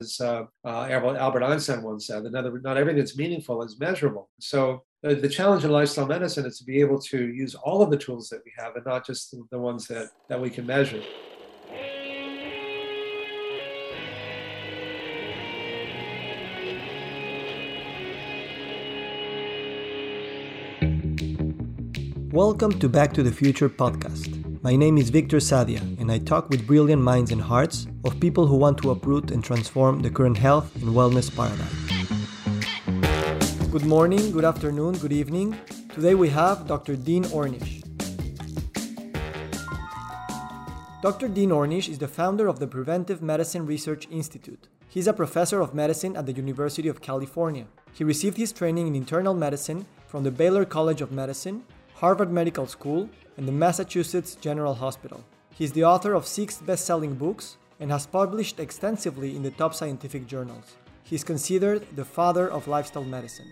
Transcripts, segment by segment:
as uh, uh, Albert Einstein once said, that not, everything that's meaningful is measurable. So the, the, challenge in lifestyle medicine is to be able to use all of the tools that we have and not just the, the ones that, that we can measure. Welcome to Back to the Future podcast. My name is Victor Sadia, and I talk with brilliant minds and hearts of people who want to uproot and transform the current health and wellness paradigm. Good morning, good afternoon, good evening. Today we have Dr. Dean Ornish. Dr. Dean Ornish is the founder of the Preventive Medicine Research Institute. He's a professor of medicine at the University of California. He received his training in internal medicine from the Baylor College of Medicine Harvard Medical School, and the Massachusetts General Hospital. He is the author of six best selling books and has published extensively in the top scientific journals. He is considered the father of lifestyle medicine.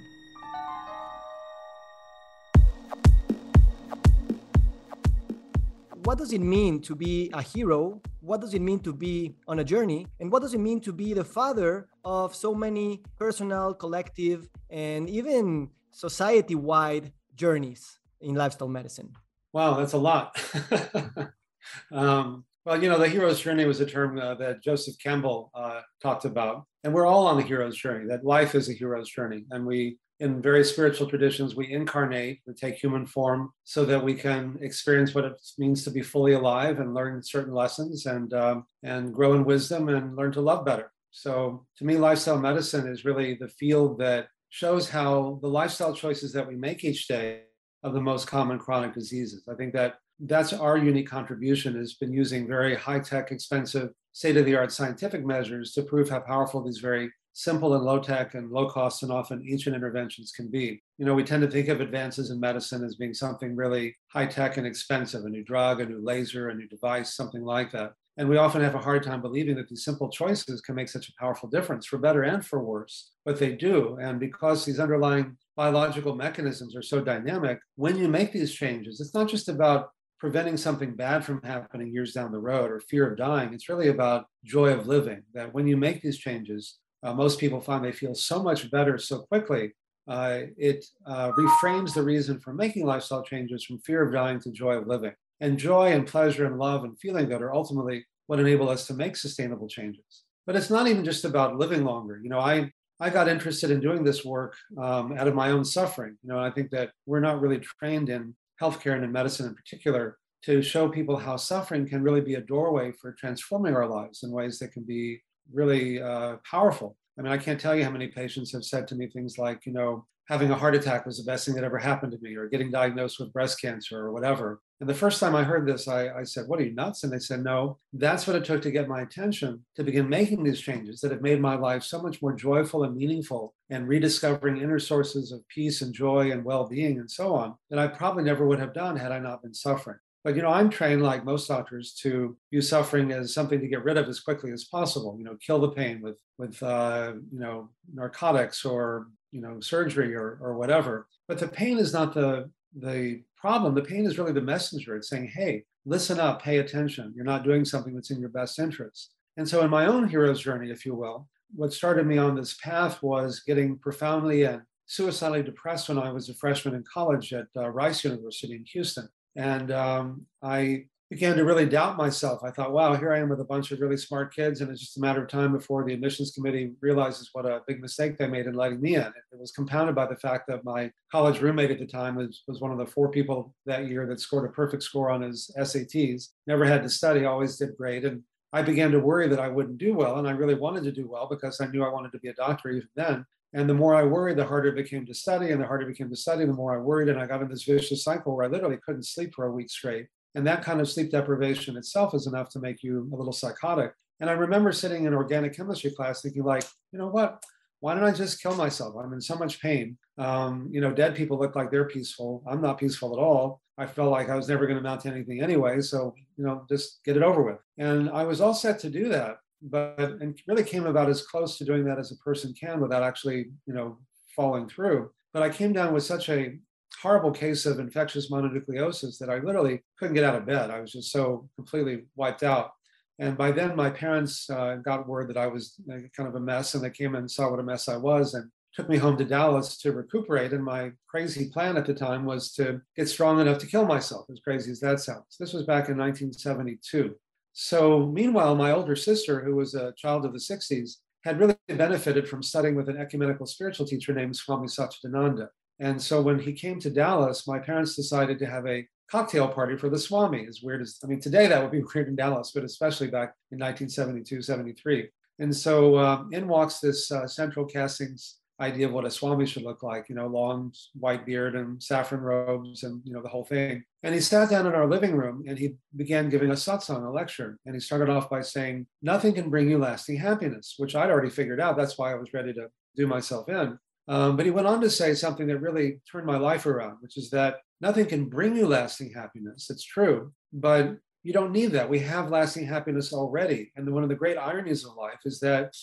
What does it mean to be a hero? What does it mean to be on a journey? And what does it mean to be the father of so many personal, collective, and even society wide journeys? in lifestyle medicine? Wow, that's a lot. um, well, you know, the hero's journey was a term uh, that Joseph Campbell uh, talked about, and we're all on the hero's journey. That life is a hero's journey, and we, in various spiritual traditions, we incarnate, we take human form, so that we can experience what it means to be fully alive and learn certain lessons, and um, and grow in wisdom and learn to love better. So, to me, lifestyle medicine is really the field that shows how the lifestyle choices that we make each day of the most common chronic diseases. I think that that's our unique contribution has been using very high-tech, expensive, state-of-the-art scientific measures to prove how powerful these very simple and low-tech and low-cost and often ancient interventions can be. You know, we tend to think of advances in medicine as being something really high-tech and expensive, a new drug, a new laser, a new device, something like that. And we often have a hard time believing that these simple choices can make such a powerful difference for better and for worse, but they do. And because these underlying biological mechanisms are so dynamic, when you make these changes, it's not just about preventing something bad from happening years down the road or fear of dying. It's really about joy of living. That when you make these changes, uh, most people find they feel so much better so quickly. Uh, it uh, reframes the reason for making lifestyle changes from fear of dying to joy of living. And joy and pleasure and love and feeling good are ultimately what enable us to make sustainable changes. But it's not even just about living longer. You know, I I got interested in doing this work um, out of my own suffering. You know, I think that we're not really trained in healthcare and in medicine in particular to show people how suffering can really be a doorway for transforming our lives in ways that can be really uh, powerful. I mean, I can't tell you how many patients have said to me things like, you know, having a heart attack was the best thing that ever happened to me, or getting diagnosed with breast cancer, or whatever. And the first time I heard this, I, I, said, What are you nuts? And they said, No, that's what it took to get my attention to begin making these changes that have made my life so much more joyful and meaningful and rediscovering inner sources of peace and joy and well being and so on that I probably never would have done had I not been suffering. But you know, I'm trained like most doctors to use suffering as something to get rid of as quickly as possible. You know, kill the pain with with uh, you know narcotics or you know surgery or or whatever. But the pain is not the the problem. The pain is really the messenger. It's saying, hey, listen up, pay attention. You're not doing something that's in your best interest. And so, in my own hero's journey, if you will, what started me on this path was getting profoundly and suicidally depressed when I was a freshman in college at uh, Rice University in Houston. And um, I began to really doubt myself. I thought, wow, here I am with a bunch of really smart kids, and it's just a matter of time before the admissions committee realizes what a big mistake they made in letting me in. It was compounded by the fact that my college roommate at the time was, was one of the four people that year that scored a perfect score on his SATs, never had to study, always did great. And I began to worry that I wouldn't do well, and I really wanted to do well because I knew I wanted to be a doctor even then. And the more I worried, the harder it became to study. And the harder it became to study, the more I worried. And I got in this vicious cycle where I literally couldn't sleep for a week straight. And that kind of sleep deprivation itself is enough to make you a little psychotic. And I remember sitting in organic chemistry class thinking, like, you know what? Why don't I just kill myself? I'm in so much pain. Um, you know, dead people look like they're peaceful. I'm not peaceful at all. I felt like I was never going to amount to anything anyway. So, you know, just get it over with. And I was all set to do that but and really came about as close to doing that as a person can without actually, you know, falling through. But I came down with such a horrible case of infectious mononucleosis that I literally couldn't get out of bed. I was just so completely wiped out. And by then, my parents uh, got word that I was uh, kind of a mess, and they came and saw what a mess I was and took me home to Dallas to recuperate. And my crazy plan at the time was to get strong enough to kill myself, as crazy as that sounds. This was back in 1972. So, meanwhile, my older sister, who was a child of the 60s, had really benefited from studying with an ecumenical spiritual teacher named Swami Satchidananda. And so when he came to Dallas, my parents decided to have a cocktail party for the Swami. As weird as, I mean, today that would be weird in Dallas, but especially back in 1972, 73. And so um, in walks this uh, central castings idea of what a Swami should look like, you know, long white beard and saffron robes and, you know, the whole thing. And he sat down in our living room and he began giving a satsang, a lecture. And he started off by saying, nothing can bring you lasting happiness, which I'd already figured out. That's why I was ready to do myself in. Um, but he went on to say something that really turned my life around, which is that nothing can bring you lasting happiness. It's true, but you don't need that. We have lasting happiness already. And one of the great ironies of life is that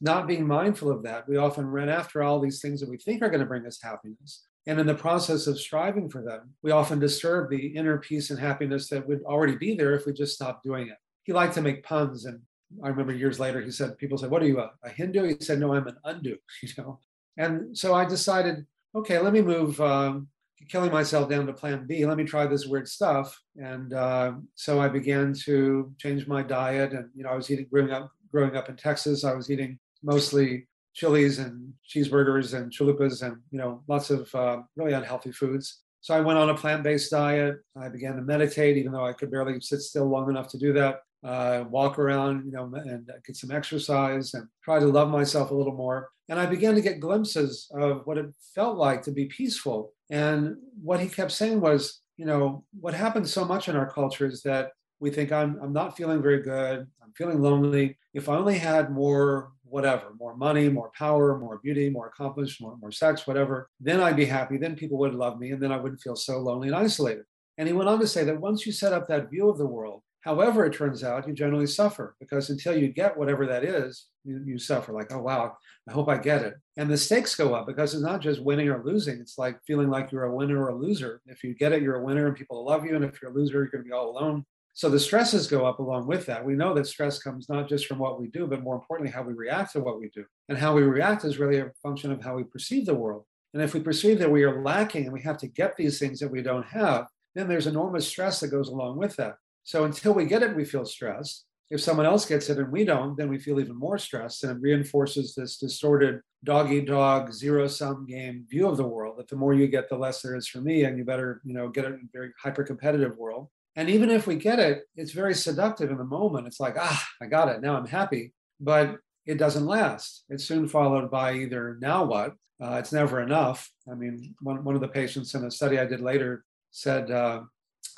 not being mindful of that, we often run after all these things that we think are going to bring us happiness. And in the process of striving for them, we often disturb the inner peace and happiness that would already be there if we just stopped doing it. He liked to make puns. And I remember years later, he said, people said, what are you, a, a Hindu? He said, no, I'm an undo, you know. And so I decided, okay, let me move um, killing myself down to plan B. Let me try this weird stuff. And uh, so I began to change my diet. And, you know, I was eating, growing up, growing up in Texas, I was eating mostly chilies and cheeseburgers and chalupas and, you know, lots of uh, really unhealthy foods. So I went on a plant-based diet. I began to meditate, even though I could barely sit still long enough to do that. Uh, walk around, you know, and get some exercise and try to love myself a little more. And I began to get glimpses of what it felt like to be peaceful. And what he kept saying was, you know, what happens so much in our culture is that we think I'm, I'm not feeling very good. I'm feeling lonely. If I only had more whatever, more money, more power, more beauty, more accomplishment, more, more sex, whatever, then I'd be happy. Then people would love me and then I wouldn't feel so lonely and isolated. And he went on to say that once you set up that view of the world, However, it turns out you generally suffer because until you get whatever that is, you, you, suffer. Like, oh, wow, I hope I get it. And the stakes go up because it's not just winning or losing. It's like feeling like you're a winner or a loser. If you get it, you're a winner and people love you. And if you're a loser, you're going to be all alone. So the stresses go up along with that. We know that stress comes not just from what we do, but more importantly, how we react to what we do. And how we react is really a function of how we perceive the world. And if we perceive that we are lacking and we have to get these things that we don't have, then there's enormous stress that goes along with that. So until we get it, we feel stressed. If someone else gets it and we don't, then we feel even more stressed. And it reinforces this distorted dog eat dog, zero sum game view of the world that the more you get, the less there is for me. And you better, you know, get it in a very hyper competitive world. And even if we get it, it's very seductive in the moment. It's like, ah, I got it. Now I'm happy. But it doesn't last. It's soon followed by either now what? Uh, it's never enough. I mean, one, one of the patients in a study I did later said, uh,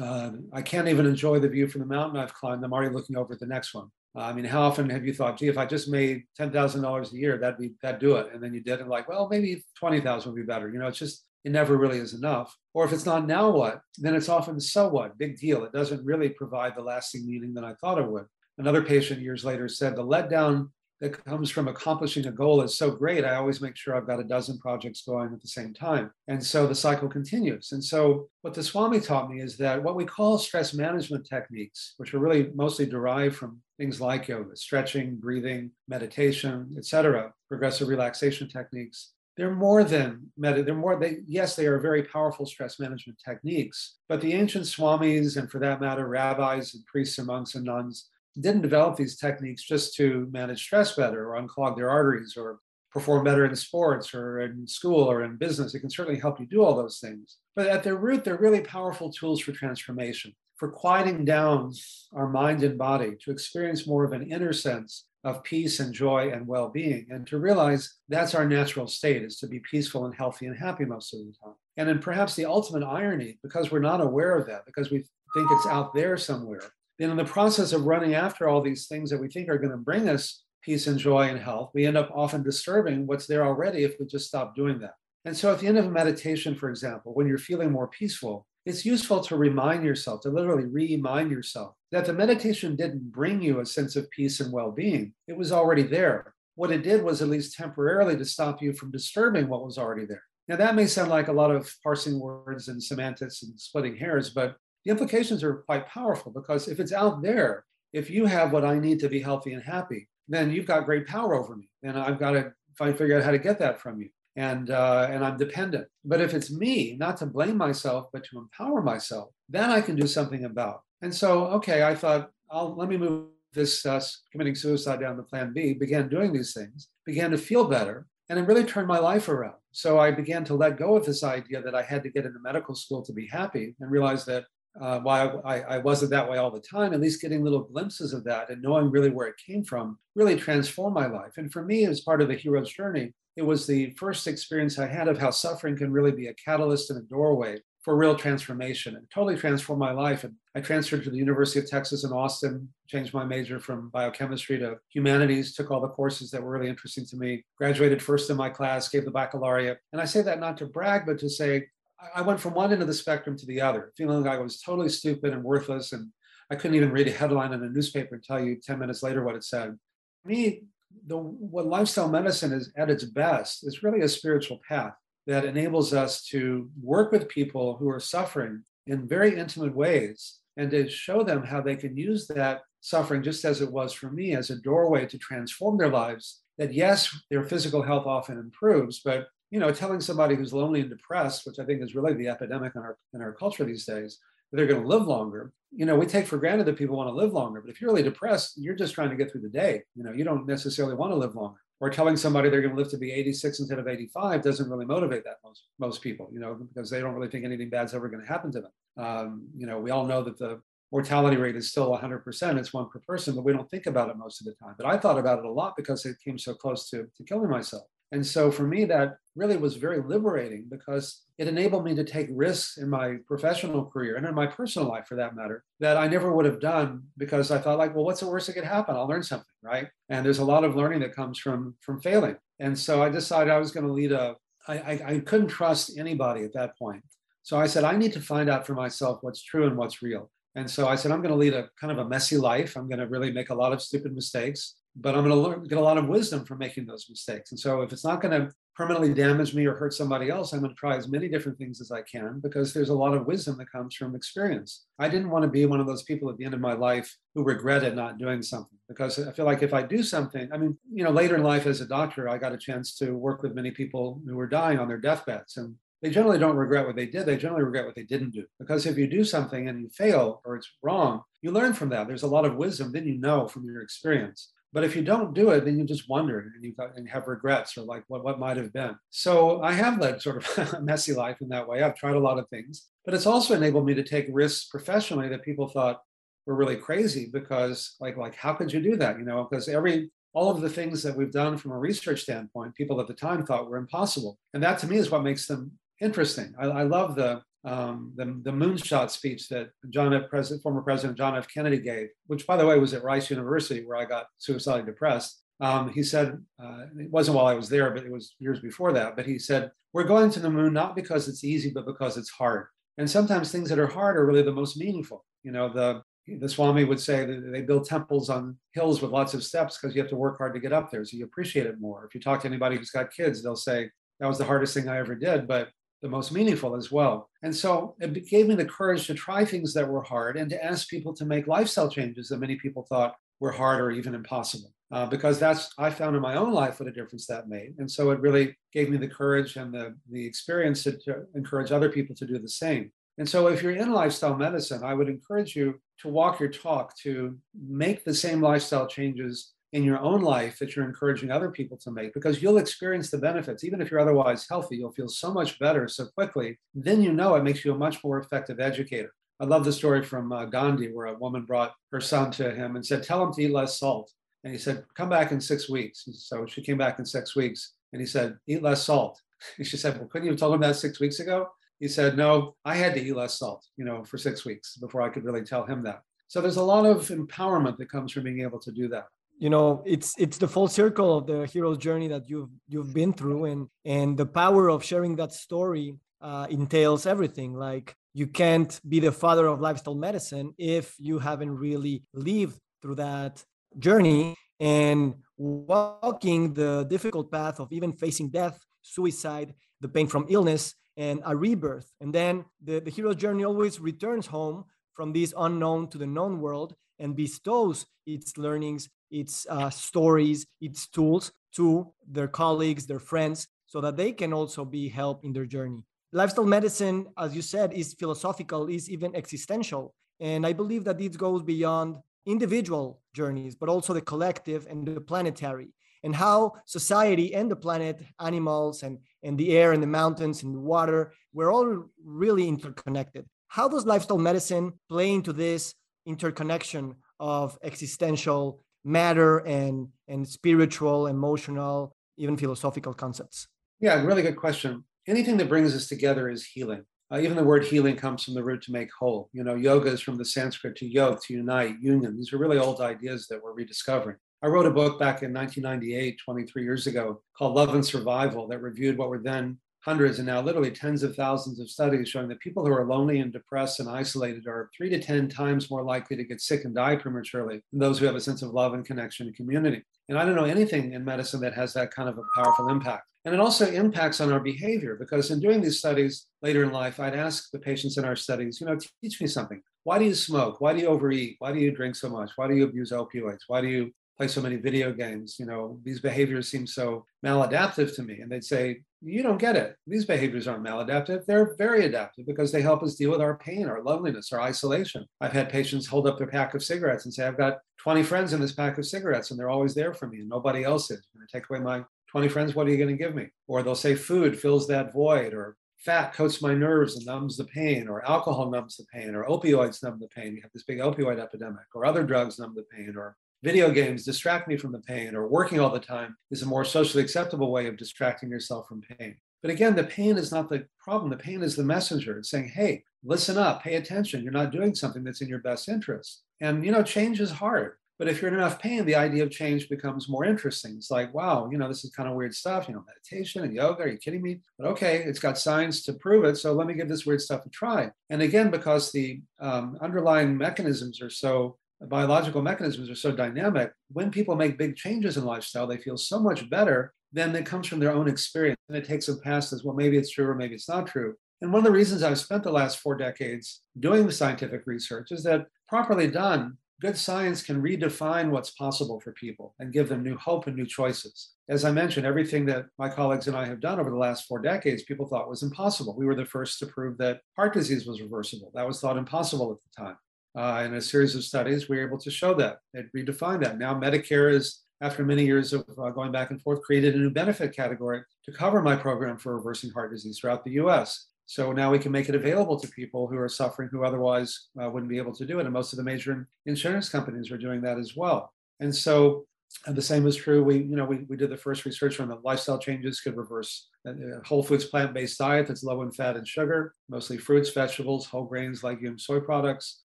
uh, I can't even enjoy the view from the mountain I've climbed. I'm already looking over at the next one. Uh, I mean, how often have you thought, gee, if I just made ten thousand dollars a year, that'd be that'd do it, and then you did, and like, well, maybe twenty thousand would be better. You know, it's just it never really is enough. Or if it's not now, what? Then it's often so what? Big deal. It doesn't really provide the lasting meaning that I thought it would. Another patient years later said the letdown that comes from accomplishing a goal is so great. I always make sure I've got a dozen projects going at the same time. And so the cycle continues. And so what the Swami taught me is that what we call stress management techniques, which are really mostly derived from things like yoga, stretching, breathing, meditation, etc., progressive relaxation techniques, they're more than med- they're more they yes they are very powerful stress management techniques but the ancient swamis and for that matter rabbis and priests and monks and nuns didn't develop these techniques just to manage stress better or unclog their arteries or perform better in sports or in school or in business. It can certainly help you do all those things. But at their root, they're really powerful tools for transformation, for quieting down our mind and body to experience more of an inner sense of peace and joy and well-being and to realize that's our natural state is to be peaceful and healthy and happy most of the time and then perhaps the ultimate irony because we're not aware of that because we think it's out there somewhere then in the process of running after all these things that we think are going to bring us peace and joy and health, we end up often disturbing what's there already if we just stop doing that. And so at the end of a meditation, for example, when you're feeling more peaceful, it's useful to remind yourself, to literally remind yourself that the meditation didn't bring you a sense of peace and well being. It was already there. What it did was at least temporarily to stop you from disturbing what was already there. Now, that may sound like a lot of parsing words and semantics and splitting hairs, but the implications are quite powerful because if it's out there, if you have what I need to be healthy and happy, then you've got great power over me. And I've got to find, figure out how to get that from you. And, uh, and I'm dependent. But if it's me, not to blame myself, but to empower myself, then I can do something about. And so, okay, I thought, I'll, let me move this uh, committing suicide down to plan B, began doing these things, began to feel better, and it really turned my life around. So I began to let go of this idea that I had to get into medical school to be happy and realize that uh, why I, I, wasn't that way all the time, at least getting little glimpses of that and knowing really where it came from really transformed my life. And for me, as part of the hero's journey, it was the first experience I had of how suffering can really be a catalyst and a doorway for real transformation. and totally transformed my life. And I transferred to the University of Texas in Austin, changed my major from biochemistry to humanities, took all the courses that were really interesting to me, graduated first in my class, gave the baccalaureate. And I say that not to brag, but to say I went from one end of the spectrum to the other, feeling like I was totally stupid and worthless. And I couldn't even read a headline in a newspaper and tell you 10 minutes later what it said. For me, the, what lifestyle medicine is at its best is really a spiritual path that enables us to work with people who are suffering in very intimate ways and to show them how they can use that suffering, just as it was for me, as a doorway to transform their lives. That yes, their physical health often improves, but you know, telling somebody who's lonely and depressed, which I think is really the epidemic in our in our culture these days, that they're going to live longer. You know, we take for granted that people want to live longer, but if you're really depressed, you're just trying to get through the day. You know, you don't necessarily want to live longer. Or telling somebody they're going to live to be 86 instead of 85 doesn't really motivate that most most people. You know, because they don't really think anything bad's ever going to happen to them. Um, you know, we all know that the mortality rate is still 100%. It's one per person, but we don't think about it most of the time. But I thought about it a lot because it came so close to, to killing myself. And so for me, that really was very liberating because it enabled me to take risks in my professional career and in my personal life for that matter that I never would have done because I thought like, well, what's the worst that could happen? I'll learn something, right? And there's a lot of learning that comes from from failing. And so I decided I was going to lead a. I, I, I couldn't trust anybody at that point. So I said, I need to find out for myself what's true and what's real. And so I said, I'm going to lead a kind of a messy life. I'm going to really make a lot of stupid mistakes but I'm going to get a lot of wisdom from making those mistakes. And so if it's not going to permanently damage me or hurt somebody else, I'm going to try as many different things as I can because there's a lot of wisdom that comes from experience. I didn't want to be one of those people at the end of my life who regretted not doing something because I feel like if I do something, I mean, you know, later in life as a doctor, I got a chance to work with many people who were dying on their deathbeds. And they generally don't regret what they did. They generally regret what they didn't do. Because if you do something and you fail or it's wrong, you learn from that. There's a lot of wisdom, then you know from your experience. But if you don't do it, then you just wonder and you and have regrets or like what, what might have been. So I have led sort of a messy life in that way. I've tried a lot of things, but it's also enabled me to take risks professionally that people thought were really crazy because like like how could you do that? You know, because every all of the things that we've done from a research standpoint, people at the time thought were impossible. And that to me is what makes them interesting. I, I love the um, the, the moonshot speech that John F. President, former President John F. Kennedy gave, which, by the way, was at Rice University, where I got suicidally depressed. Um, he said, uh, it wasn't while I was there, but it was years before that. But he said, We're going to the moon not because it's easy, but because it's hard. And sometimes things that are hard are really the most meaningful. You know, the the Swami would say that they build temples on hills with lots of steps because you have to work hard to get up there. So you appreciate it more. If you talk to anybody who's got kids, they'll say, that was the hardest thing I ever did. But the most meaningful as well. And so it gave me the courage to try things that were hard and to ask people to make lifestyle changes that many people thought were hard or even impossible. Uh, because that's I found in my own life what a difference that made, and so it really gave me the courage and the the experience to, to encourage other people to do the same. And so, if you're in lifestyle medicine, I would encourage you to walk your talk, to make the same lifestyle changes in your own life that you're encouraging other people to make because you'll experience the benefits. Even if you're otherwise healthy, you'll feel so much better so quickly. Then you know it makes you a much more effective educator. I love the story from uh, Gandhi where a woman brought her son to him and said, Tell him to eat less salt. And he said, Come back in six weeks. So she came back in six weeks and he said, Eat less salt. And she said, Well, couldn't you have told him that six weeks ago? He said, No, I had to eat less salt, you know, for six weeks before I could really tell him that. So there's a lot of empowerment that comes from being able to do that you know it's it's the full circle of the hero's journey that you've you've been through and and the power of sharing that story uh, entails everything. Like you can't be the father of lifestyle medicine if you haven't really lived through that journey. And walking the difficult path of even facing death suicide the pain from illness and a rebirth. And then the, the hero's journey always returns home from this unknown to the known world and bestows its learnings, its uh, stories, its tools to their colleagues, their friends, so that they can also be helped in their journey. Lifestyle medicine, as you said, is philosophical, is even existential. And I believe that this goes beyond individual journeys, but also the collective and the planetary, and how society and the planet, animals and, and the air and the mountains and the water, we're all really interconnected. How does lifestyle medicine play into this interconnection of existential matter and, and spiritual, emotional, even philosophical concepts? Yeah, really good question. Anything that brings us together is healing. Uh, even the word healing comes from the root to make whole. You know, yoga is from the Sanskrit to yoke, to unite, union. These are really old ideas that we're rediscovering. I wrote a book back in 1998, 23 years ago, called Love and Survival, that reviewed what were then hundreds and now literally tens of thousands of studies showing that people who are lonely and depressed and isolated are three to 10 times more likely to get sick and die prematurely than those who have a sense of love and connection and community. And I don't know anything in medicine that has that kind of a powerful impact. And it also impacts on our behavior because in doing these studies later in life, I'd ask the patients in our studies, you know, teach me something. Why do you smoke? Why do you overeat? Why do you drink so much? Why do you abuse opioids? Why do you play so many video games? You know, these behaviors seem so maladaptive to me. And they'd say, you don't get it. These behaviors aren't maladaptive. They're very adaptive because they help us deal with our pain, our loneliness, our isolation. I've had patients hold up their pack of cigarettes and say, I've got 20 friends in this pack of cigarettes and they're always there for me and nobody else is. When I take away my 20 friends, what are you going to give me? Or they'll say food fills that void, or fat coats my nerves and numbs the pain, or alcohol numbs the pain, or opioids numb the pain. We have this big opioid epidemic, or other drugs numb the pain, or video games distract me from the pain, or working all the time is a more socially acceptable way of distracting yourself from pain. But again, the pain is not the problem. The pain is the messenger. It's saying, hey, listen up, pay attention. You're not doing something that's in your best interest. And, you know, change is hard. But if you're in enough pain, the idea of change becomes more interesting. It's like, wow, you know, this is kind of weird stuff, you know, meditation and yoga. Are you kidding me? But okay, it's got science to prove it. So let me give this weird stuff a try. And again, because the um, underlying mechanisms are so biological mechanisms are so dynamic, when people make big changes in lifestyle, they feel so much better than it comes from their own experience. And it takes them past as well, maybe it's true or maybe it's not true. And one of the reasons I've spent the last four decades doing the scientific research is that properly done, good science can redefine what's possible for people and give them new hope and new choices. As I mentioned, everything that my colleagues and I have done over the last four decades, people thought was impossible. We were the first to prove that heart disease was reversible. That was thought impossible at the time. Uh, in a series of studies, we were able to show that. It redefined that. Now, Medicare is, after many years of uh, going back and forth, created a new benefit category to cover my program for reversing heart disease throughout the US. So now we can make it available to people who are suffering who otherwise uh, wouldn't be able to do it. And most of the major insurance companies are doing that as well. And so and the same is true. We, you know, we, we did the first research on the lifestyle changes could reverse a whole foods plant-based diet that's low in fat and sugar, mostly fruits, vegetables, whole grains, legumes, soy products,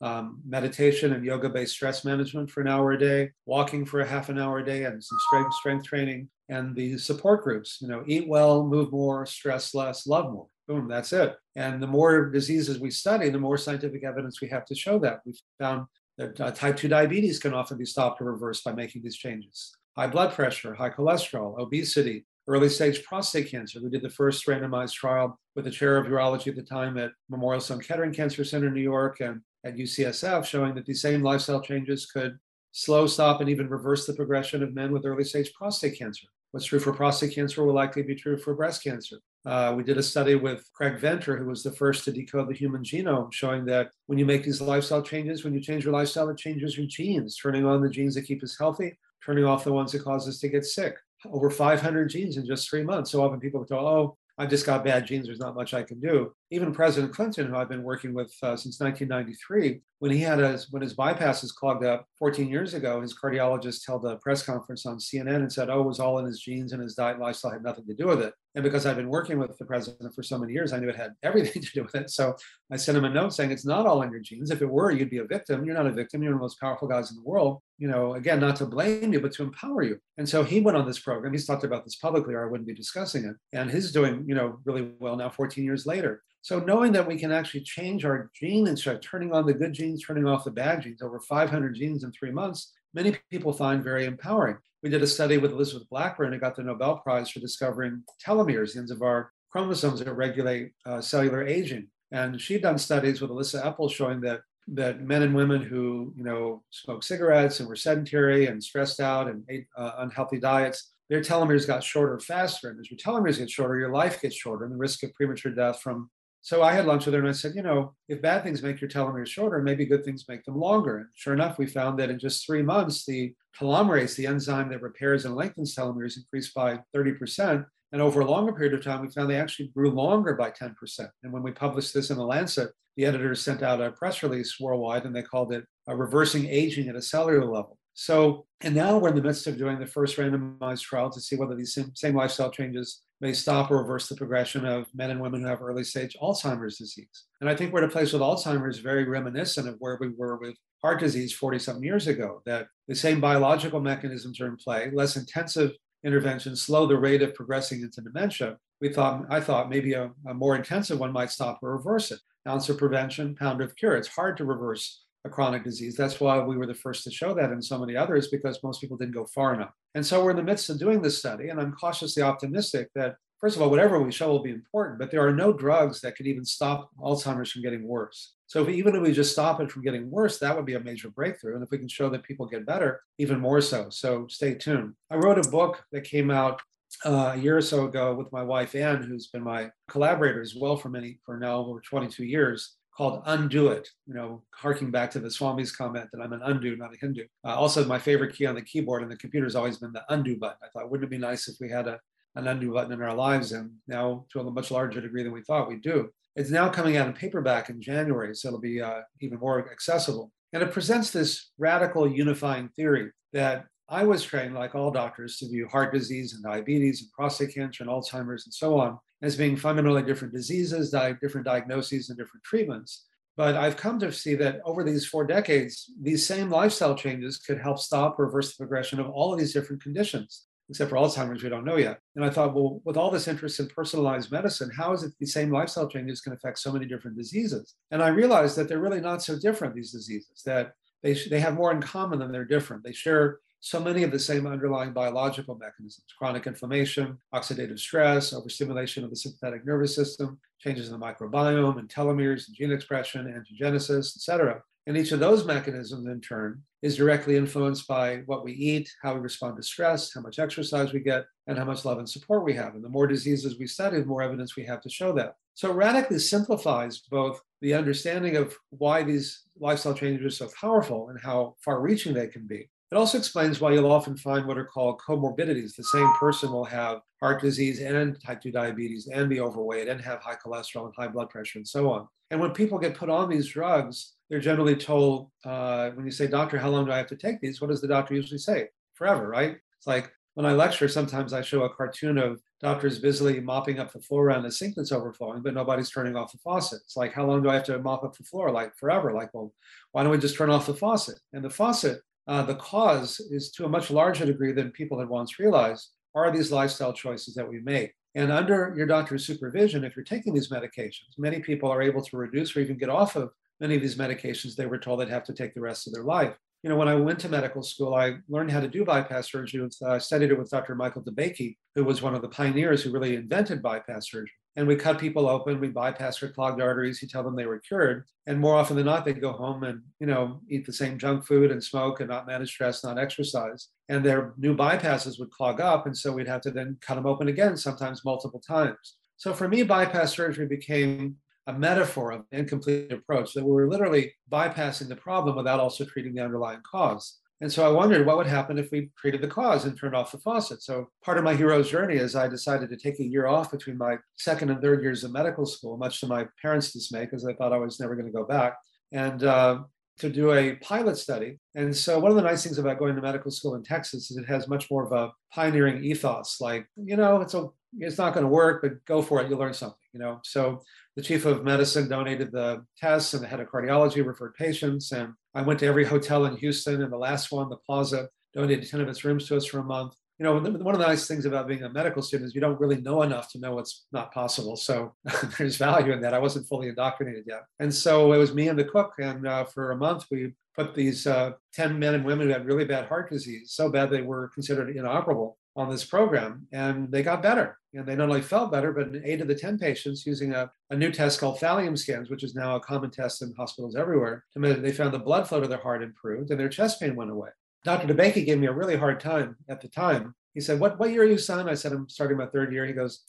um, meditation and yoga-based stress management for an hour a day, walking for a half an hour a day, and some strength strength training, and the support groups. You know, eat well, move more, stress less, love more. Boom, that's it. And the more diseases we study, the more scientific evidence we have to show that. We've found that uh, type 2 diabetes can often be stopped or reversed by making these changes. High blood pressure, high cholesterol, obesity, early stage prostate cancer. We did the first randomized trial with the chair of urology at the time at Memorial Sloan Kettering Cancer Center in New York and at UCSF, showing that these same lifestyle changes could slow, stop, and even reverse the progression of men with early stage prostate cancer. What's true for prostate cancer will likely be true for breast cancer. Uh, we did a study with Craig Venter, who was the first to decode the human genome, showing that when you make these lifestyle changes, when you change your lifestyle, it changes your genes, turning on the genes that keep us healthy, turning off the ones that cause us to get sick. Over 500 genes in just three months. So often people go, oh, I just got bad genes. There's not much I can do. Even President Clinton, who I've been working with uh, since 1993, when he had a, when his bypasses clogged up 14 years ago, his cardiologist held a press conference on CNN and said, "Oh, it was all in his genes and his diet and lifestyle had nothing to do with it." And because I've been working with the president for so many years, I knew it had everything to do with it. So I sent him a note saying, "It's not all in your genes. If it were, you'd be a victim. You're not a victim. You're one of the most powerful guys in the world. You know, again, not to blame you, but to empower you." And so he went on this program. He's talked about this publicly, or I wouldn't be discussing it. And he's doing, you know, really well now, 14 years later. So knowing that we can actually change our gene and start turning on the good genes, turning off the bad genes, over 500 genes in three months, many people find very empowering. We did a study with Elizabeth Blackburn who got the Nobel Prize for discovering telomeres, the ends of our chromosomes that regulate uh, cellular aging. And she'd done studies with Elissa Epel showing that that men and women who you know smoked cigarettes and were sedentary and stressed out and ate uh, unhealthy diets, their telomeres got shorter faster. And as your telomeres get shorter, your life gets shorter, and the risk of premature death from so I had lunch with her and I said, you know, if bad things make your telomeres shorter, maybe good things make them longer. And sure enough, we found that in just three months, the telomerase, the enzyme that repairs and lengthens telomeres, increased by 30%. And over a longer period of time, we found they actually grew longer by 10%. And when we published this in the Lancet, the editors sent out a press release worldwide and they called it reversing aging at a cellular level. So, and now we're in the midst of doing the first randomized trial to see whether these same, same lifestyle changes may stop or reverse the progression of men and women who have early stage Alzheimer's disease. And I think we're at a place with Alzheimer's very reminiscent of where we were with heart disease 40 something years ago, that the same biological mechanisms are in play, less intensive interventions slow the rate of progressing into dementia. We thought, I thought maybe a, a more intensive one might stop or reverse it. Ounce of prevention, pound of cure. It's hard to reverse a chronic disease. That's why we were the first to show that in so many others because most people didn't go far enough. And so we're in the midst of doing this study, and I'm cautiously optimistic that, first of all, whatever we show will be important, but there are no drugs that could even stop Alzheimer's from getting worse. So if, even if we just stop it from getting worse, that would be a major breakthrough. And if we can show that people get better, even more so. So stay tuned. I wrote a book that came out uh, a year or so ago with my wife Anne, who's been my collaborator as well for many for now over 22 years called Undo It, you know, harking back to the Swami's comment that I'm an undo, not a Hindu. Uh, also, my favorite key on the keyboard and the computer has always been the undo button. I thought, wouldn't it be nice if we had a, an undo button in our lives? And now, to a much larger degree than we thought we do. It's now coming out in paperback in January, so it'll be uh, even more accessible. And it presents this radical unifying theory that I was trained, like all doctors, to view heart disease and diabetes and prostate cancer and Alzheimer's and so on as being fundamentally different diseases, di- different diagnoses, and different treatments. But I've come to see that over these four decades, these same lifestyle changes could help stop or reverse the progression of all of these different conditions, except for Alzheimer's, we don't know yet. And I thought, well, with all this interest in personalized medicine, how is it the same lifestyle changes can affect so many different diseases? And I realized that they're really not so different, these diseases, that they, they have more in common than they're different. They share so many of the same underlying biological mechanisms chronic inflammation, oxidative stress, overstimulation of the sympathetic nervous system, changes in the microbiome and telomeres and gene expression, angiogenesis, et cetera. And each of those mechanisms, in turn, is directly influenced by what we eat, how we respond to stress, how much exercise we get, and how much love and support we have. And the more diseases we study, the more evidence we have to show that. So it radically simplifies both the understanding of why these lifestyle changes are so powerful and how far reaching they can be, it also explains why you'll often find what are called comorbidities. The same person will have heart disease and type 2 diabetes and be overweight and have high cholesterol and high blood pressure and so on. And when people get put on these drugs, they're generally told, uh, when you say, Doctor, how long do I have to take these? What does the doctor usually say? Forever, right? It's like when I lecture, sometimes I show a cartoon of doctors busily mopping up the floor around the sink that's overflowing, but nobody's turning off the faucet. It's like, how long do I have to mop up the floor? Like forever. Like, well, why don't we just turn off the faucet? And the faucet uh, the cause is to a much larger degree than people had once realized are these lifestyle choices that we make. And under your doctor's supervision, if you're taking these medications, many people are able to reduce or even get off of many of these medications they were told they'd have to take the rest of their life. You know, when I went to medical school, I learned how to do bypass surgery. I studied it with Dr. Michael DeBakey, who was one of the pioneers who really invented bypass surgery and we cut people open we bypass their clogged arteries you tell them they were cured and more often than not they go home and you know eat the same junk food and smoke and not manage stress not exercise. And their new bypasses would clog up and so we'd have to then cut them open again sometimes multiple times. So for me bypass surgery became a metaphor of an incomplete approach that we were literally bypassing the problem without also treating the underlying cause and so I wondered what would happen if we treated the cause and turned off the faucet. So part of my hero's journey is I decided to take a year off between my second and third years of medical school, much to my parents' dismay, because I thought I was never going to go back, and uh, to do a pilot study. And so one of the nice things about going to medical school in Texas is it has much more of a pioneering ethos. Like, you know, it's a it's not going to work, but go for it. You'll learn something, you know. So the chief of medicine donated the tests and the head of cardiology referred patients. And I went to every hotel in Houston and the last one, the Plaza, donated 10 of its rooms to us for a month. You know, one of the nice things about being a medical student is you don't really know enough to know what's not possible. So there's value in that. I wasn't fully indoctrinated yet. And so it was me and the cook. And uh, for a month, we put these uh, 10 men and women who had really bad heart disease, so bad they were considered inoperable, on this program and they got better. And they not only felt better, but in eight of the 10 patients using a, a new test called thallium scans, which is now a common test in hospitals everywhere, they found the blood flow to their heart improved and their chest pain went away. Dr. DeBakey gave me a really hard time at the time. He said, what, what year are you, son? I said, I'm starting my third year. He goes,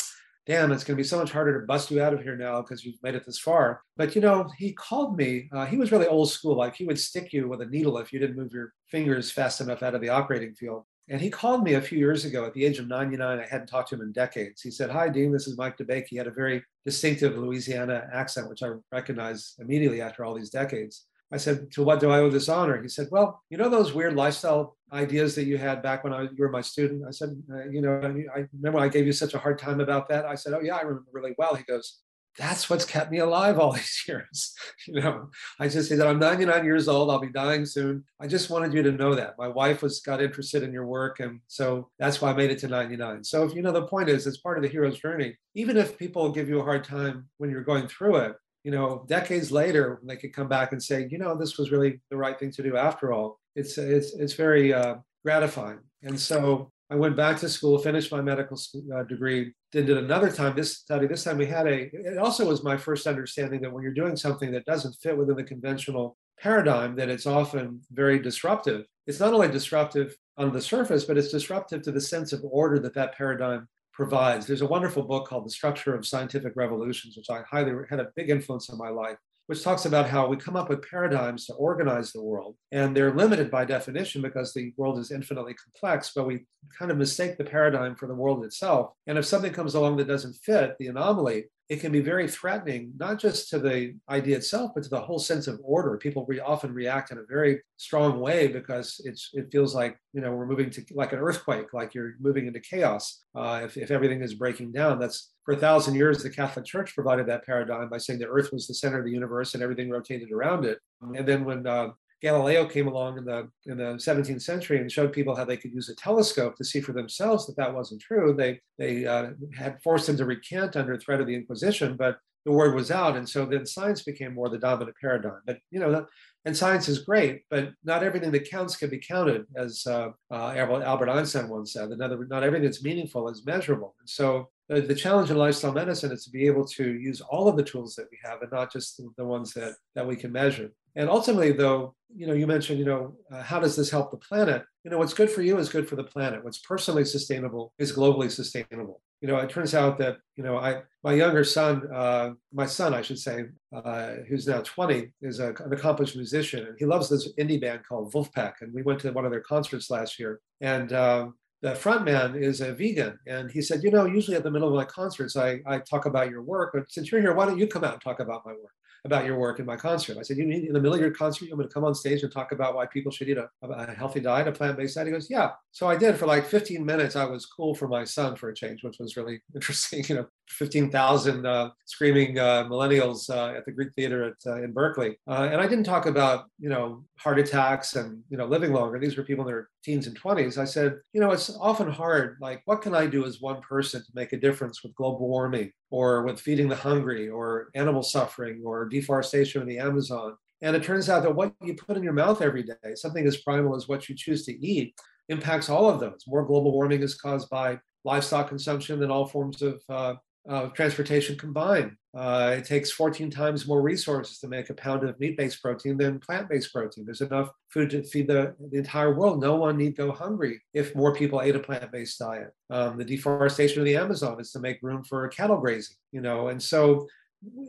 damn, it's going to be so much harder to bust you out of here now because you've made it this far. But, you know, he called me. Uh, he was really old school. Like he would stick you with a needle if you didn't move your fingers fast enough out of the operating field. And he called me a few years ago at the age of 99. I hadn't talked to him in decades. He said, Hi, Dean, this is Mike DeBakey. He had a very distinctive Louisiana accent, which I recognized immediately after all these decades. I said, To what do I owe this honor? He said, Well, you know those weird lifestyle ideas that you had back when I, you were my student? I said, uh, You know, I remember I gave you such a hard time about that. I said, Oh, yeah, I remember really well. He goes, that's what's kept me alive all these years. you know, I just say that I'm 99 years old. I'll be dying soon. I just wanted you to know that my wife was got interested in your work, and so that's why I made it to 99. So if you know, the point is, it's part of the hero's journey. Even if people give you a hard time when you're going through it, you know, decades later, they could come back and say, you know, this was really the right thing to do after all. It's it's it's very uh, gratifying. And so I went back to school, finished my medical school, uh, degree, then did another time this study. This time we had a. It also was my first understanding that when you're doing something that doesn't fit within the conventional paradigm, that it's often very disruptive. It's not only disruptive on the surface, but it's disruptive to the sense of order that that paradigm provides. There's a wonderful book called The Structure of Scientific Revolutions, which I highly had a big influence on my life, which talks about how we come up with paradigms to organize the world. And they're limited by definition because the world is infinitely complex, but we kind of mistake the paradigm for the world itself. And if something comes along that doesn't fit the anomaly, it can be very threatening, not just to the idea itself, but to the whole sense of order. People re- often react in a very strong way because it's it feels like you know we're moving to like an earthquake, like you're moving into chaos. Uh, if, if everything is breaking down, that's for a thousand years the Catholic Church provided that paradigm by saying the Earth was the center of the universe and everything rotated around it. And then when uh, Galileo came along in the in the 17th century and showed people how they could use a telescope to see for themselves that that wasn't true. They they uh, had forced him to recant under threat of the Inquisition, but the word was out, and so then science became more the dominant paradigm. But you know, and science is great, but not everything that counts can be counted, as uh, uh, Albert Einstein once said. Another, not everything that's meaningful is measurable. And so the, challenge in lifestyle medicine is to be able to use all of the tools that we have, and not just the ones that that we can measure. And ultimately, though, you know, you mentioned, you know, uh, how does this help the planet? You know, what's good for you is good for the planet. What's personally sustainable is globally sustainable. You know, it turns out that, you know, I, my younger son, uh, my son, I should say, uh, who's now 20, is a, an accomplished musician, and he loves this indie band called Vulfpeck. And we went to one of their concerts last year, and um, the front man is a vegan. And he said, you know, usually at the middle of my concerts, I, I talk about your work, but since you're here, why don't you come out and talk about my work? About your work in my concert. I said, you need in the middle of your concert, you're going to come on stage and talk about why people should eat a, a healthy diet, a plant-based diet? He goes, yeah. So I did for like 15 minutes. I was cool for my son for a change, which was really interesting. You know, 15,000 uh, screaming uh, millennials uh, at the Greek Theater at, uh, in Berkeley. Uh, and I didn't talk about, you know, heart attacks and, you know, living longer. These were people in their teens and 20s. I said, you know, it's often hard. Like, what can I do as one person to make a difference with global warming or with feeding the hungry or animal suffering or deforestation in the Amazon? And it turns out that what you put in your mouth every day, something as primal as what you choose to eat, impacts all of those. More global warming is caused by livestock consumption than all forms of uh, uh, transportation combined. Uh, it takes 14 times more resources to make a pound of meat-based protein than plant-based protein. There's enough food to feed the, the entire world. No one need go hungry if more people ate a plant-based diet. Um, the deforestation of the Amazon is to make room for cattle grazing, you know, and so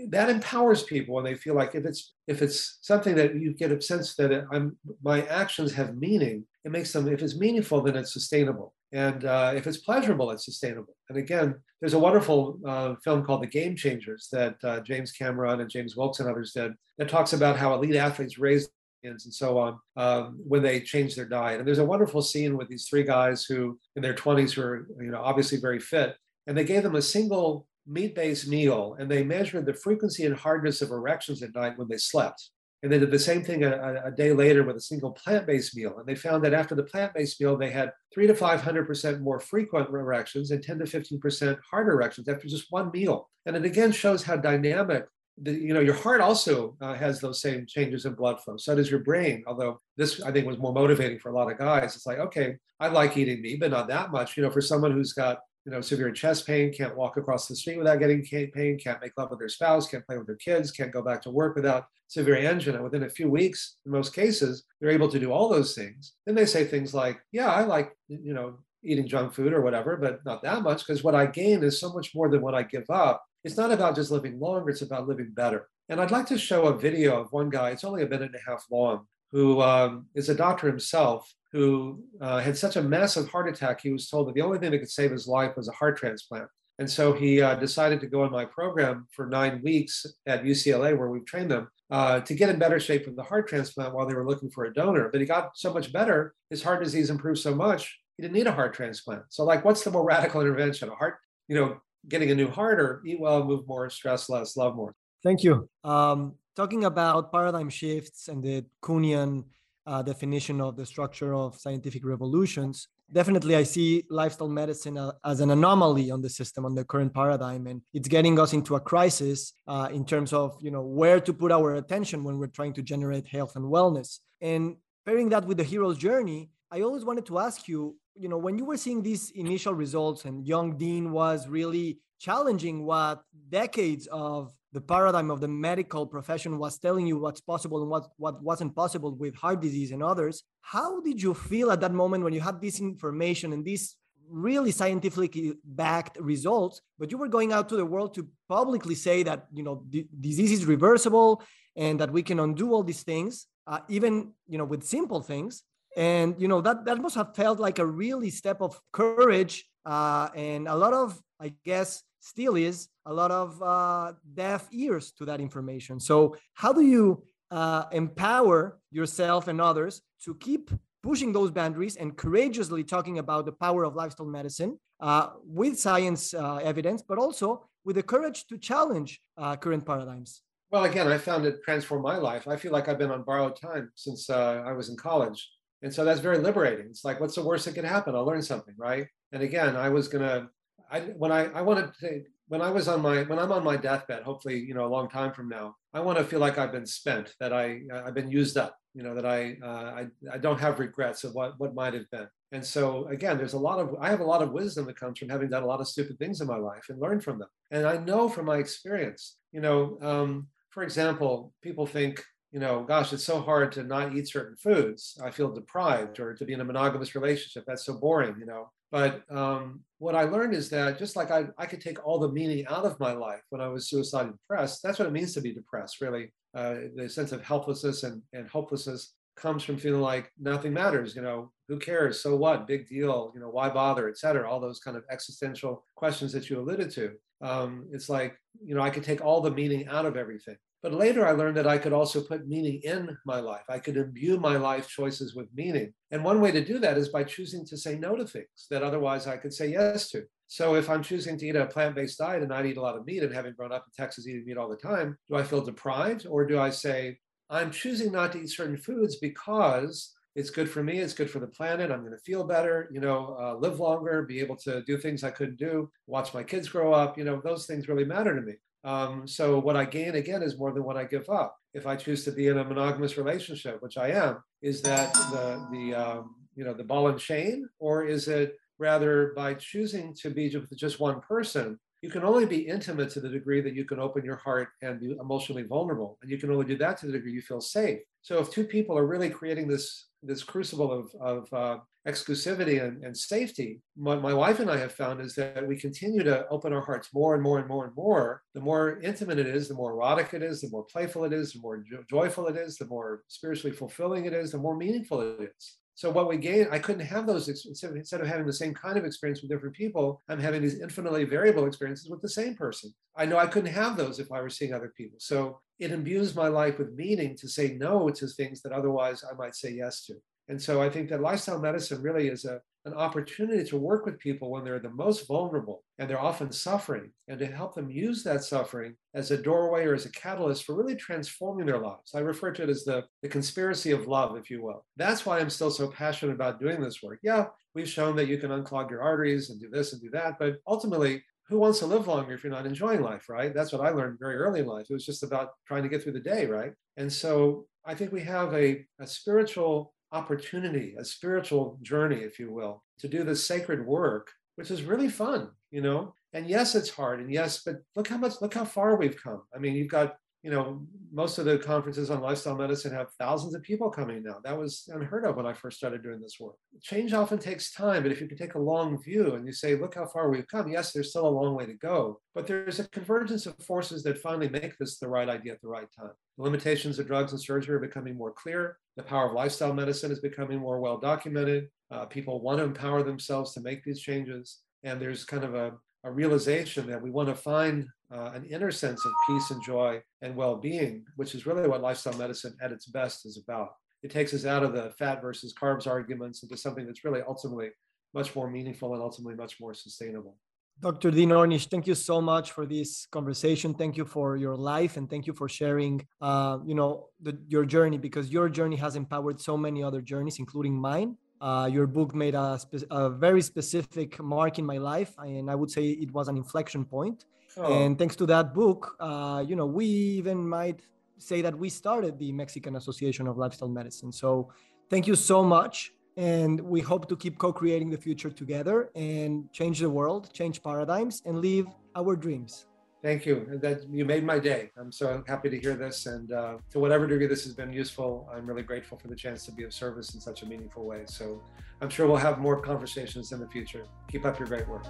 that empowers people when they feel like if it's if it's something that you get a sense that I'm my actions have meaning, it makes them if it's meaningful, then it's sustainable. And uh, if it's pleasurable, it's sustainable. And again, there's a wonderful uh, film called The Game Changers that uh, James Cameron and James Wilks and others did that talks about how elite athletes raise and so on um, when they change their diet. And there's a wonderful scene with these three guys who, in their 20s, who are you know obviously very fit, and they gave them a single meat-based meal, and they measured the frequency and hardness of erections at night when they slept. And they did the same thing a, a day later with a single plant-based meal. And they found that after the plant-based meal, they had three to 500% more frequent erections and 10 to 15% harder erections after just one meal. And it again shows how dynamic the, you know, your heart also uh, has those same changes in blood flow. So does your brain. Although this, I think, was more motivating for a lot of guys. It's like, okay, I like eating meat, but not that much. You know, for someone who's got you know severe chest pain, can't walk across the street without getting pain, can't make love with their spouse, can't play with their kids, can't go back to work without severe angina. Within a few weeks, in most cases, they're able to do all those things. Then they say things like, "Yeah, I like you know eating junk food or whatever, but not that much because what I gain is so much more than what I give up." It's not about just living longer, it's about living better. And I'd like to show a video of one guy, it's only a minute and a half long, who um, is a doctor himself who uh, had such a massive heart attack, he was told that the only thing that could save his life was a heart transplant. And so he uh, decided to go in my program for nine weeks at UCLA, where we've trained them, uh, to get in better shape for the heart transplant while they were looking for a donor. But he got so much better, his heart disease improved so much, he didn't need a heart transplant. So, like, what's the more radical intervention? A heart, you know, getting a new heart or eat well, move more, stress less, love more. Thank you. Um, talking about paradigm shifts and the Kuhnian uh, definition of the structure of scientific revolutions, definitely I see lifestyle medicine uh, as an anomaly on the system, on the current paradigm, and it's getting us into a crisis uh, in terms of you know where to put our attention when we're trying to generate health and wellness. And pairing that with the hero's journey, I always wanted to ask you, you know, when you were seeing these initial results and young Dean was really challenging what decades of the paradigm of the medical profession was telling you what's possible and what, what wasn't possible with heart disease and others. How did you feel at that moment when you had this information and these really scientifically backed results, but you were going out to the world to publicly say that you know the disease is reversible and that we can undo all these things, uh, even you know with simple things and you know that that must have felt like a really step of courage uh, and a lot of i guess still is a lot of uh, deaf ears to that information so how do you uh, empower yourself and others to keep pushing those boundaries and courageously talking about the power of lifestyle medicine uh, with science uh, evidence but also with the courage to challenge uh, current paradigms well again i found it transformed my life i feel like i've been on borrowed time since i was in college and so that's very liberating. It's like, what's the worst that could happen? I'll learn something, right? And again, I was gonna, I when I I wanted to when I was on my when I'm on my deathbed, hopefully you know a long time from now, I want to feel like I've been spent, that I I've been used up, you know, that I uh, I I don't have regrets of what what might have been. And so again, there's a lot of I have a lot of wisdom that comes from having done a lot of stupid things in my life and learned from them. And I know from my experience, you know, um, for example, people think you know, gosh, it's so hard to not eat certain foods. I feel deprived, or to be in a monogamous relationship. That's so boring, you know. But um, what I learned is that just like I, I could take all the meaning out of my life when I was suicidally depressed, that's what it means to be depressed, really. Uh, the sense of helplessness and, and hopelessness comes from feeling like nothing matters, you know, who cares? So what? Big deal, you know, why bother, et cetera. All those kind of existential questions that you alluded to. Um, it's like, you know, I could take all the meaning out of everything. But later I learned that I could also put meaning in my life. I could imbue my life choices with meaning. And one way to do that is by choosing to say no to things that otherwise I could say yes to. So if I'm choosing to eat a plant-based diet and not eat a lot of meat and having grown up in Texas eating meat all the time, do I feel deprived? Or do I say, I'm choosing not to eat certain foods because it's good for me, it's good for the planet, I'm going to feel better, you know, uh, live longer, be able to do things I couldn't do, watch my kids grow up, you know, those things really matter to me. Um, so what I gain again is more than what I give up. If I choose to be in a monogamous relationship, which I am, is that the the um, you know the ball and chain, or is it rather by choosing to be with just one person? You can only be intimate to the degree that you can open your heart and be emotionally vulnerable, and you can only do that to the degree you feel safe. So if two people are really creating this this crucible of, of uh, exclusivity and, and safety, what my wife and I have found is that we continue to open our hearts more and more and more and more. The more intimate it is, the more erotic it is, the more playful it is, the more jo- joyful it is, the more spiritually fulfilling it is, the more meaningful it is. So what we gain, I couldn't have those instead of having the same kind of experience with different people. I'm having these infinitely variable experiences with the same person. I know I couldn't have those if I were seeing other people. So it imbues my life with meaning to say no to things that otherwise I might say yes to. And so I think that lifestyle medicine really is a, an opportunity to work with people when they're the most vulnerable and they're often suffering and to help them use that suffering as a doorway or as a catalyst for really transforming their lives. I refer to it as the, the conspiracy of love, if you will. That's why I'm still so passionate about doing this work. Yeah, we've shown that you can unclog your arteries and do this and do that, but ultimately, who wants to live longer if you're not enjoying life, right? That's what I learned very early in life. It was just about trying to get through the day, right? And so I think we have a, a spiritual opportunity, a spiritual journey, if you will, to do this sacred work, which is really fun, you know? And yes, it's hard. And yes, but look how much, look how far we've come. I mean, you've got you know, most of the conferences on lifestyle medicine have thousands of people coming now. That was unheard of when I first started doing this work. Change often takes time, but if you can take a long view and you say, look how far we've come, yes, there's still a long way to go, but there's a convergence of forces that finally make this the right idea at the right time. The limitations of drugs and surgery are becoming more clear. The power of lifestyle medicine is becoming more well documented. Uh, people want to empower themselves to make these changes. And there's kind of a, a realization that we want to find uh, an inner sense of peace and joy and well-being, which is really what lifestyle medicine at its best is about. It takes us out of the fat versus carbs arguments into something that's really ultimately much more meaningful and ultimately much more sustainable. Dr. Dean Ornish, thank you so much for this conversation. Thank you for your life and thank you for sharing, uh, you know, the, your journey because your journey has empowered so many other journeys, including mine. Uh, your book made a, spe- a, very specific mark in my life, and I would say it was an inflection point. Oh. And thanks to that book, uh, you know, we even might say that we started the Mexican Association of Lifestyle Medicine. So, thank you so much, and we hope to keep co-creating the future together and change the world, change paradigms, and live our dreams. Thank you. That you made my day. I'm so happy to hear this, and uh, to whatever degree this has been useful, I'm really grateful for the chance to be of service in such a meaningful way. So I'm sure we'll have more conversations in the future. Keep up your great work.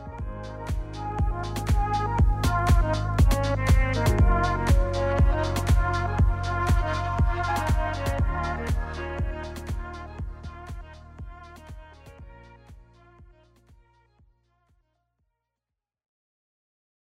Thank you.